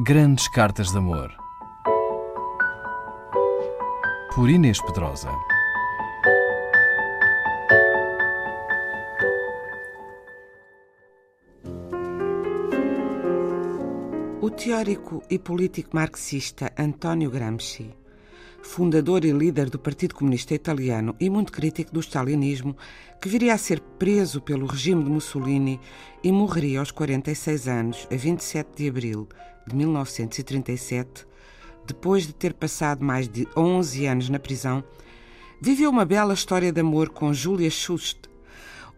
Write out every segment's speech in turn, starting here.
Grandes Cartas de Amor. Por Inês Pedrosa. O teórico e político marxista António Gramsci, fundador e líder do Partido Comunista Italiano e muito crítico do stalinismo, que viria a ser preso pelo regime de Mussolini e morreria aos 46 anos, a 27 de abril de 1937, depois de ter passado mais de 11 anos na prisão, viveu uma bela história de amor com Julia Schust,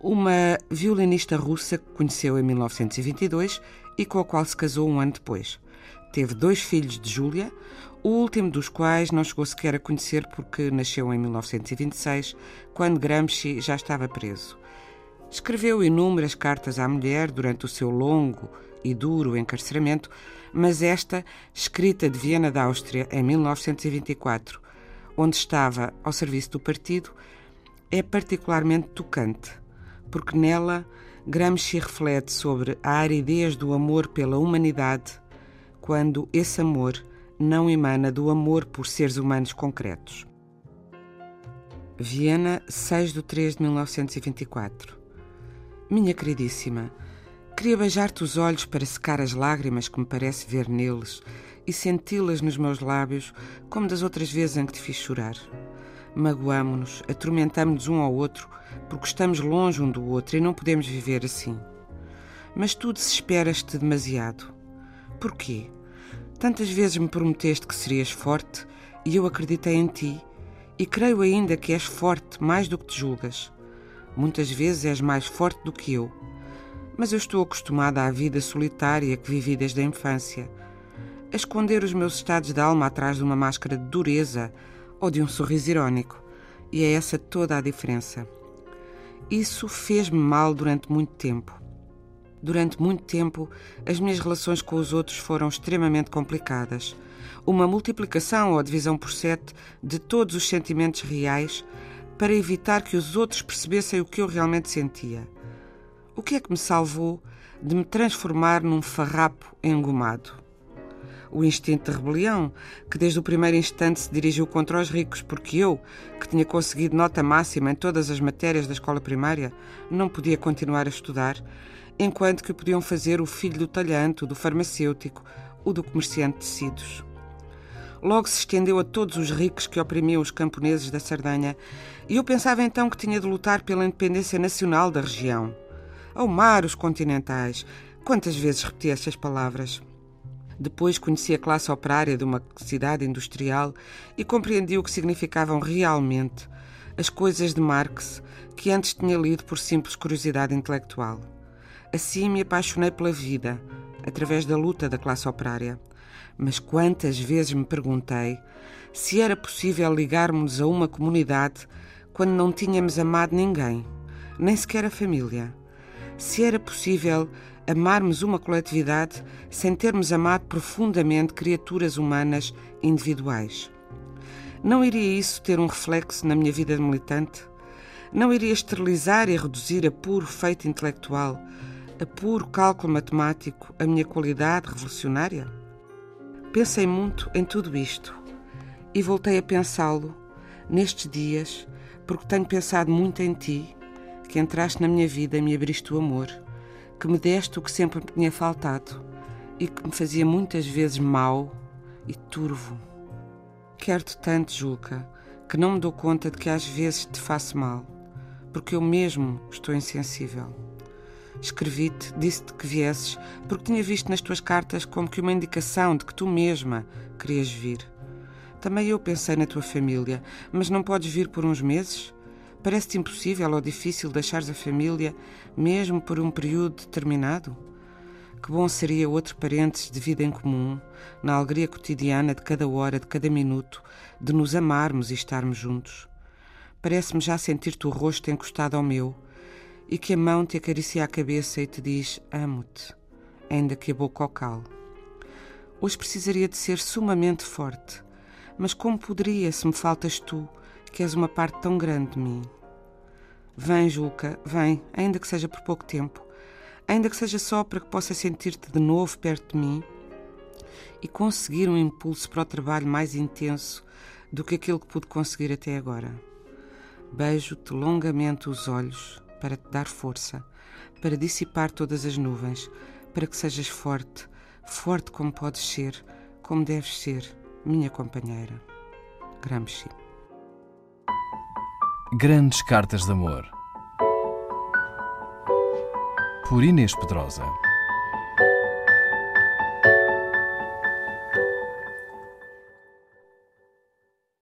uma violinista russa que conheceu em 1922 e com a qual se casou um ano depois. Teve dois filhos de Júlia, o último dos quais não chegou sequer a conhecer porque nasceu em 1926, quando Gramsci já estava preso. Escreveu inúmeras cartas à mulher durante o seu longo e duro encarceramento, mas esta, escrita de Viena da Áustria em 1924, onde estava ao serviço do partido, é particularmente tocante, porque nela Gramsci reflete sobre a aridez do amor pela humanidade, quando esse amor não emana do amor por seres humanos concretos. Viena, 6 de 3 de 1924. Minha queridíssima, queria beijar-te os olhos para secar as lágrimas que me parece ver neles e senti-las nos meus lábios, como das outras vezes em que te fiz chorar. Magoamo-nos, atormentamo-nos um ao outro, porque estamos longe um do outro e não podemos viver assim. Mas tu desesperas-te demasiado. Porquê? Tantas vezes me prometeste que serias forte e eu acreditei em ti e creio ainda que és forte mais do que te julgas. Muitas vezes és mais forte do que eu. Mas eu estou acostumada à vida solitária que vivi desde a infância, a esconder os meus estados de alma atrás de uma máscara de dureza ou de um sorriso irónico. E é essa toda a diferença. Isso fez-me mal durante muito tempo. Durante muito tempo, as minhas relações com os outros foram extremamente complicadas. Uma multiplicação ou divisão por sete de todos os sentimentos reais para evitar que os outros percebessem o que eu realmente sentia. O que é que me salvou de me transformar num farrapo engomado? O instinto de rebelião, que desde o primeiro instante se dirigiu contra os ricos, porque eu, que tinha conseguido nota máxima em todas as matérias da escola primária, não podia continuar a estudar, enquanto que podiam fazer o filho do talhante, o do farmacêutico, o do comerciante de tecidos. Logo se estendeu a todos os ricos que oprimiam os camponeses da Sardanha, e eu pensava então que tinha de lutar pela independência nacional da região. Ao mar, os continentais. Quantas vezes repeti essas palavras? Depois conheci a classe operária de uma cidade industrial e compreendi o que significavam realmente as coisas de Marx que antes tinha lido por simples curiosidade intelectual. Assim me apaixonei pela vida, através da luta da classe operária. Mas quantas vezes me perguntei se era possível ligarmos a uma comunidade quando não tínhamos amado ninguém, nem sequer a família. Se era possível amarmos uma coletividade sem termos amado profundamente criaturas humanas individuais. Não iria isso ter um reflexo na minha vida de militante? Não iria esterilizar e reduzir a puro feito intelectual a puro cálculo matemático a minha qualidade revolucionária? Pensei muito em tudo isto e voltei a pensá-lo nestes dias porque tenho pensado muito em ti, que entraste na minha vida e me abriste o amor, que me deste o que sempre me tinha faltado e que me fazia muitas vezes mal e turvo. Quero-te tanto, Julca, que não me dou conta de que às vezes te faço mal, porque eu mesmo estou insensível. Escrevi-te, disse-te que viesses, porque tinha visto nas tuas cartas como que uma indicação de que tu mesma querias vir. Também eu pensei na tua família, mas não podes vir por uns meses? Parece-te impossível ou difícil deixares a família, mesmo por um período determinado? Que bom seria outro parênteses de vida em comum, na alegria cotidiana de cada hora, de cada minuto, de nos amarmos e estarmos juntos. Parece-me já sentir-te o rosto encostado ao meu, e que a mão te acaricia a cabeça e te diz: Amo-te, ainda que a boca o. Hoje precisaria de ser sumamente forte, mas como poderia se me faltas tu, que és uma parte tão grande de mim? Vem, Julca, vem, ainda que seja por pouco tempo, ainda que seja só para que possa sentir-te de novo perto de mim e conseguir um impulso para o trabalho mais intenso do que aquele que pude conseguir até agora. Beijo-te longamente os olhos para te dar força, para dissipar todas as nuvens, para que sejas forte, forte como podes ser, como deves ser, minha companheira. Gramsci. Grandes Cartas de Amor. Por Inês Pedrosa.